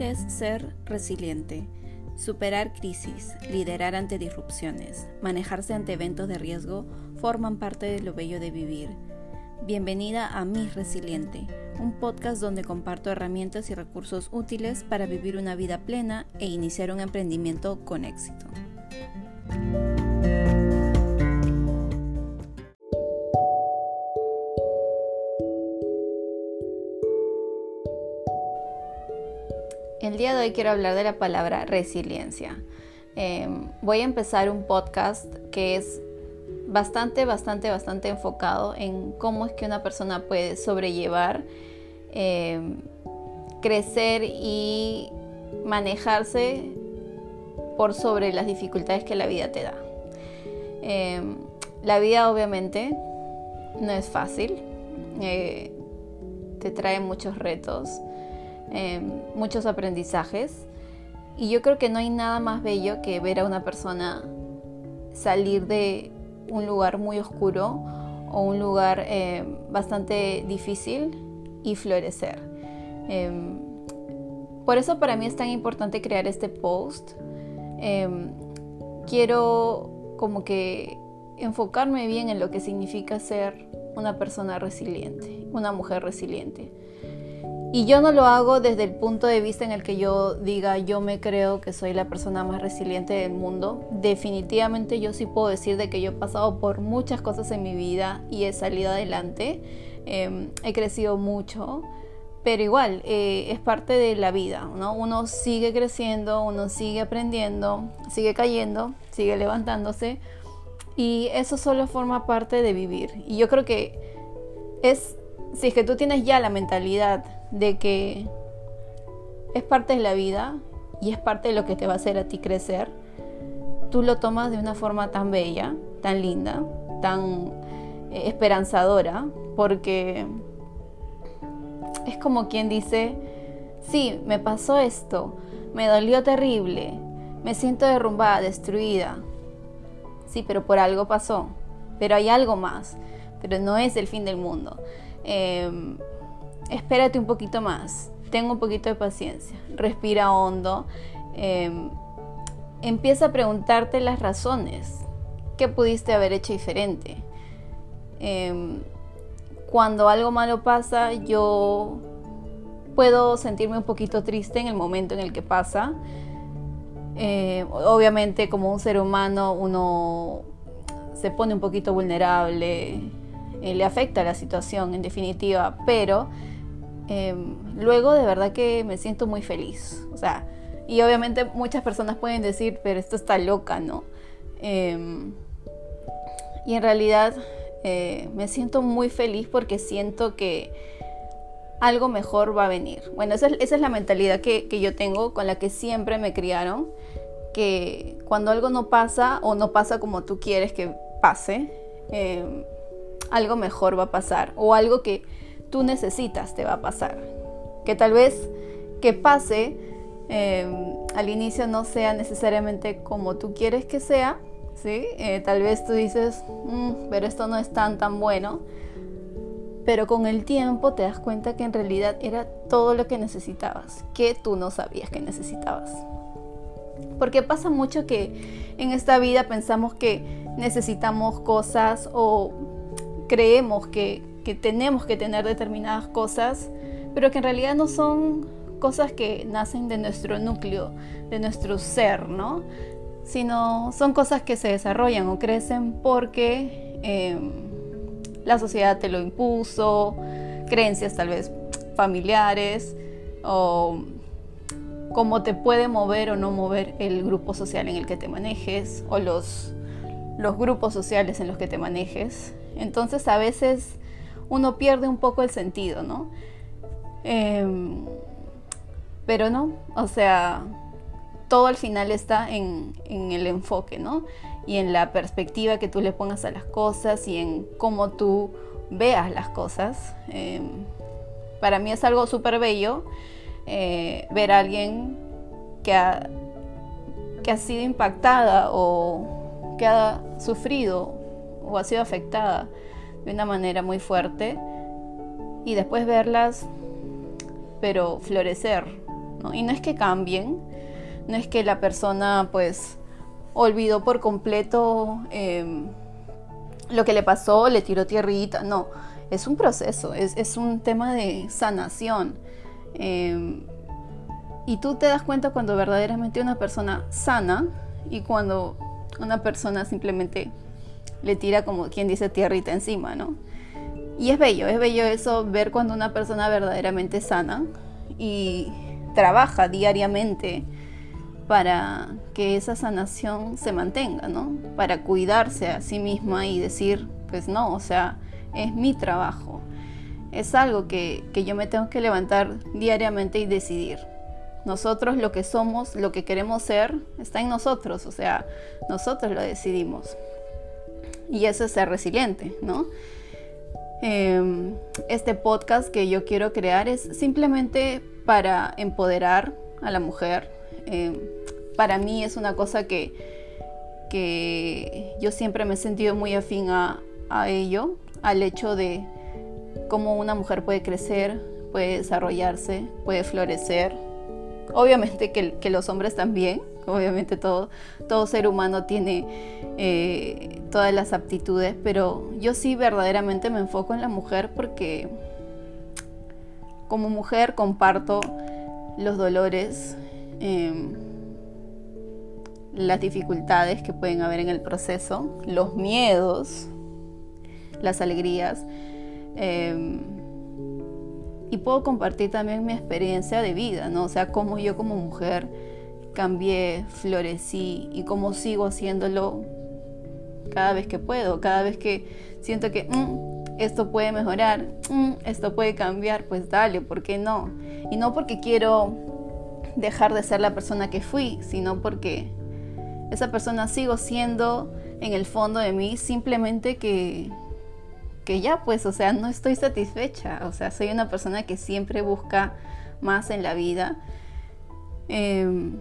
Es ser resiliente, superar crisis, liderar ante disrupciones, manejarse ante eventos de riesgo forman parte de lo bello de vivir. Bienvenida a Mi Resiliente, un podcast donde comparto herramientas y recursos útiles para vivir una vida plena e iniciar un emprendimiento con éxito. El día de hoy quiero hablar de la palabra resiliencia. Em, voy a empezar un podcast que es bastante, bastante, bastante enfocado en cómo es que una persona puede sobrellevar, em, crecer y manejarse por sobre las dificultades que la vida te da. Em, la vida obviamente no es fácil, eh, te trae muchos retos Em, muchos aprendizajes. Y yo creo que no hay nada más bello que ver a una persona salir de un lugar muy oscuro o un lugar em, bastante difícil y florecer. Em, por eso para mí es tan importante crear este post. quiero como que enfocarme bien en lo que significa ser una persona resiliente, una mujer resiliente. Y yo no lo hago desde el punto de vista en el que yo diga yo me creo que soy la persona más resiliente del mundo. Definitivamente yo sí puedo decir de que yo he pasado por muchas cosas en mi vida y he salido adelante. Em, he crecido mucho, pero igual eh, es parte de la vida, ¿no? Uno sigue creciendo, uno sigue aprendiendo, sigue cayendo, sigue levantándose y eso solo forma parte de vivir. Y yo creo que es, si es que tú tienes ya la mentalidad de que es parte de la vida y es parte de lo que te va a hacer a ti crecer, tú lo tomas de una forma tan bella, tan linda, tan eh, esperanzadora, porque es como quien dice, sí, me pasó esto, me dolió terrible, me siento derrumbada, destruida, sí, pero por algo pasó, pero hay algo más, pero no es el fin del mundo. Em, espérate un poquito más, tengo un poquito de paciencia, respira hondo, em, empieza a preguntarte las razones, qué pudiste haber hecho diferente. Em, cuando algo malo pasa, yo puedo sentirme un poquito triste en el momento en el que pasa. Em, obviamente como un ser humano uno se pone un poquito vulnerable, eh, le afecta la situación en definitiva, pero Em, luego de verdad que me siento muy feliz. O sea, y obviamente muchas personas pueden decir, pero esto está loca, ¿no? Em, y en realidad eh, me siento muy feliz porque siento que algo mejor va a venir. Bueno, esa es, la mentalidad que, yo tengo, con la que siempre me criaron, que cuando algo no pasa o no pasa como tú quieres que pase, em, algo mejor va a pasar o algo que tú necesitas te va a pasar. Que tal vez que pase em, al inicio no sea necesariamente como tú quieres que sea, ¿sí? Eh, tal vez tú dices, mm, pero esto no es tan tan bueno. Pero con el tiempo te das cuenta que en realidad era todo lo que necesitabas, que tú no sabías que necesitabas. Porque pasa mucho que en esta vida pensamos que necesitamos cosas o creemos que que tenemos que tener determinadas cosas, pero que en realidad no son cosas que nacen de nuestro núcleo, de nuestro ser, ¿no? Sino son cosas que se desarrollan o crecen porque em, la sociedad te lo impuso, creencias tal vez familiares o cómo te puede mover o no mover el grupo social en el que te manejes o los, los grupos sociales en los que te manejes. Entonces a veces uno pierde un poco el sentido, ¿no? Em, pero no, o sea, todo al final está en, el enfoque, ¿no? Y en la perspectiva que tú le pongas a las cosas y en cómo tú veas las cosas. Em, para mí es algo súper bello eh, ver a alguien que ha, que ha sido impactada o que ha sufrido o ha sido afectada de una manera muy fuerte y después verlas, pero florecer. Y no es que cambien, no es que la persona pues olvidó por completo em, lo que le pasó, le tiró tierrita, no, es un proceso, es, un tema de sanación. Em, y tú te das cuenta cuando verdaderamente una persona sana y cuando una persona simplemente le tira como quien dice tierrita encima, ¿no? Y es bello, es bello eso, ver cuando una persona verdaderamente sana y trabaja diariamente para que esa sanación se mantenga, ¿no? Para cuidarse a sí misma y decir, pues no, o sea, es mi trabajo. Es algo que, que yo me tengo que levantar diariamente y decidir. Nosotros lo que somos, lo que queremos ser, está en nosotros, o sea, nosotros lo decidimos. Y eso es ser resiliente, ¿no? Em, este podcast que yo quiero crear es simplemente para empoderar a la mujer. Em, para mí es una cosa que, que yo siempre me he sentido muy afín a, ello, al hecho de cómo una mujer puede crecer, puede desarrollarse, puede florecer. Obviamente que los hombres también, obviamente todo, todo ser humano tiene eh, todas las aptitudes, pero yo sí verdaderamente me enfoco en la mujer porque como mujer comparto los dolores, em, las dificultades que pueden haber en el proceso, los miedos, las alegrías. Em, y puedo compartir también mi experiencia de vida, ¿no? O sea, cómo yo como mujer cambié, florecí y cómo sigo haciéndolo cada vez que puedo, cada vez que siento que mm, esto puede mejorar, mm, esto puede cambiar, pues dale, ¿por qué no? Y no porque quiero dejar de ser la persona que fui, sino porque esa persona sigo siendo en el fondo de mí, simplemente que, que ya pues, o sea, no estoy satisfecha, o sea, soy una persona que siempre busca más en la vida. Em,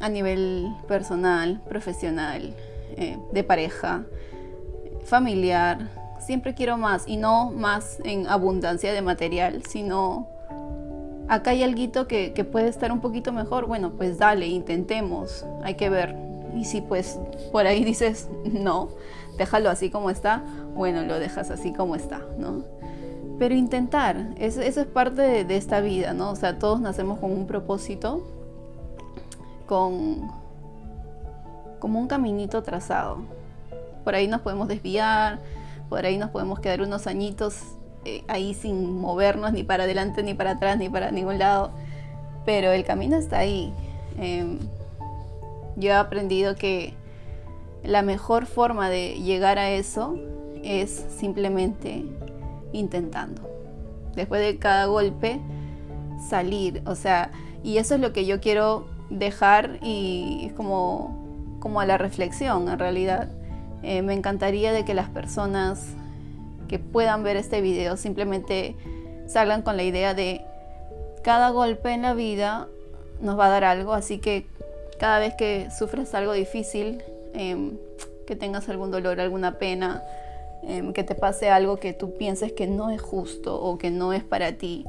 a nivel personal, profesional, eh, de pareja, familiar. Siempre quiero más y no más en abundancia de material, sino acá hay algo que, que puede estar un poquito mejor. Bueno, pues dale, intentemos, hay que ver. Y si pues por ahí dices no, déjalo así como está, bueno, lo dejas así como está, ¿no? Pero intentar, eso, es parte de, de, esta vida, ¿no? O sea, todos nacemos con un propósito con como un caminito trazado. Por ahí nos podemos desviar, por ahí nos podemos quedar unos añitos eh, ahí sin movernos ni para adelante, ni para atrás, ni para ningún lado. Pero el camino está ahí. Em, yo he aprendido que la mejor forma de llegar a eso es simplemente intentando. Después de cada golpe, salir. O sea, y eso es lo que yo quiero dejar y como, como a la reflexión en realidad. Eh, me encantaría de que las personas que puedan ver este video simplemente salgan con la idea de cada golpe en la vida nos va a dar algo, así que cada vez que sufres algo difícil, em, que tengas algún dolor, alguna pena, em, que te pase algo que tú pienses que no es justo o que no es para ti,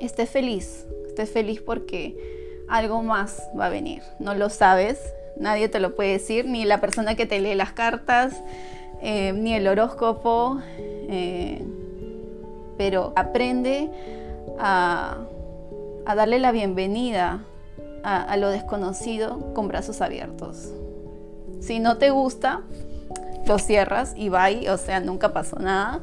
estés feliz, estés feliz porque algo más va a venir. No lo sabes, nadie te lo puede decir, ni la persona que te lee las cartas, eh, ni el horóscopo, eh, pero aprende a, darle la bienvenida a, a lo desconocido con brazos abiertos. Si no te gusta, lo cierras y bye, o sea, nunca pasó nada.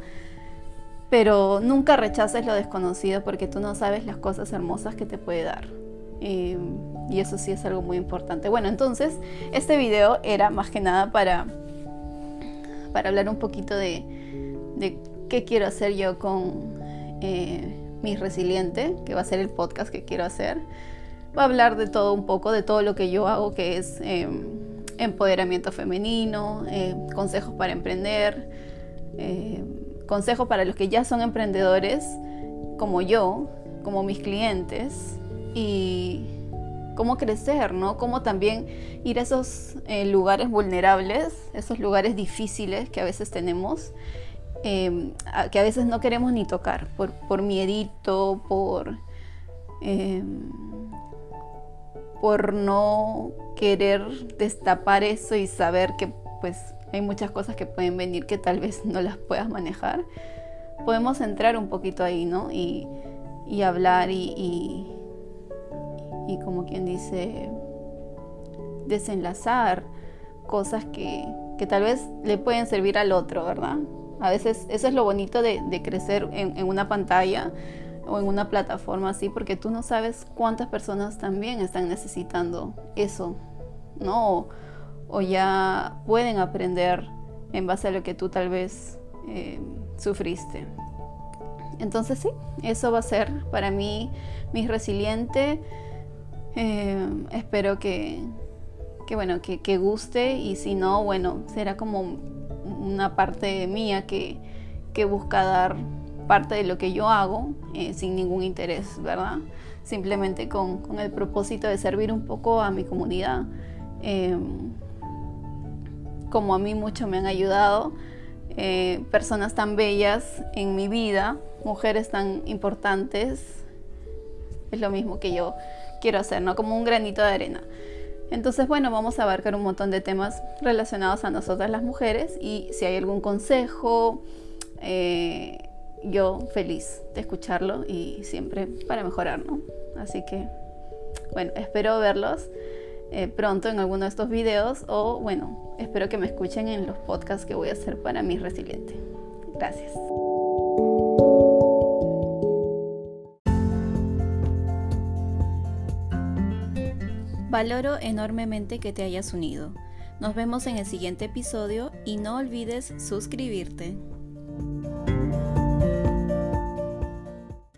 Pero nunca rechaces lo desconocido porque tú no sabes las cosas hermosas que te puede dar. Eh, y eso sí es algo muy importante. Bueno, entonces este video era más que nada para, para hablar un poquito de, qué quiero hacer yo con eh, mi resiliente, que va a ser el podcast que quiero hacer. Va a hablar de todo un poco, de todo lo que yo hago, que es eh, empoderamiento femenino, consejos para emprender, consejos para los que ya son emprendedores, como yo, como mis clientes, y cómo crecer, ¿no? Cómo también ir a esos eh, lugares vulnerables, esos lugares difíciles que a veces tenemos, em, que a veces no queremos ni tocar, por, por miedito, por, em, por no querer destapar eso y saber que pues hay muchas cosas que pueden venir que tal vez no las puedas manejar, podemos entrar un poquito ahí, ¿no? Y, hablar y, y, como quien dice, desenlazar cosas que, tal vez le pueden servir al otro, ¿verdad? A veces eso es lo bonito de, crecer en, una pantalla o en una plataforma así, porque tú no sabes cuántas personas también están necesitando eso, ¿no? O, ya pueden aprender en base a lo que tú tal vez eh, sufriste. Entonces sí, eso va a ser para mí mi resiliente. Eh, espero que, que bueno, que, guste y si no, bueno, será como una parte mía que, busca dar parte de lo que yo hago eh, sin ningún interés, ¿verdad? Simplemente con, el propósito de servir un poco a mi comunidad. Em, como a mí mucho me han ayudado, eh, personas tan bellas en mi vida, mujeres tan importantes, es lo mismo que yo quiero hacer, ¿no? Como un granito de arena. Entonces, bueno, vamos a abarcar un montón de temas relacionados a nosotras las mujeres y si hay algún consejo, eh, yo feliz de escucharlo y siempre para mejorar, ¿no? Así que, bueno, espero verlos eh, pronto en alguno de estos videos o, bueno, espero que me escuchen en los podcasts que voy a hacer para mi resiliente. Gracias. Valoro enormemente que te hayas unido. Nos vemos en el siguiente episodio y no olvides suscribirte.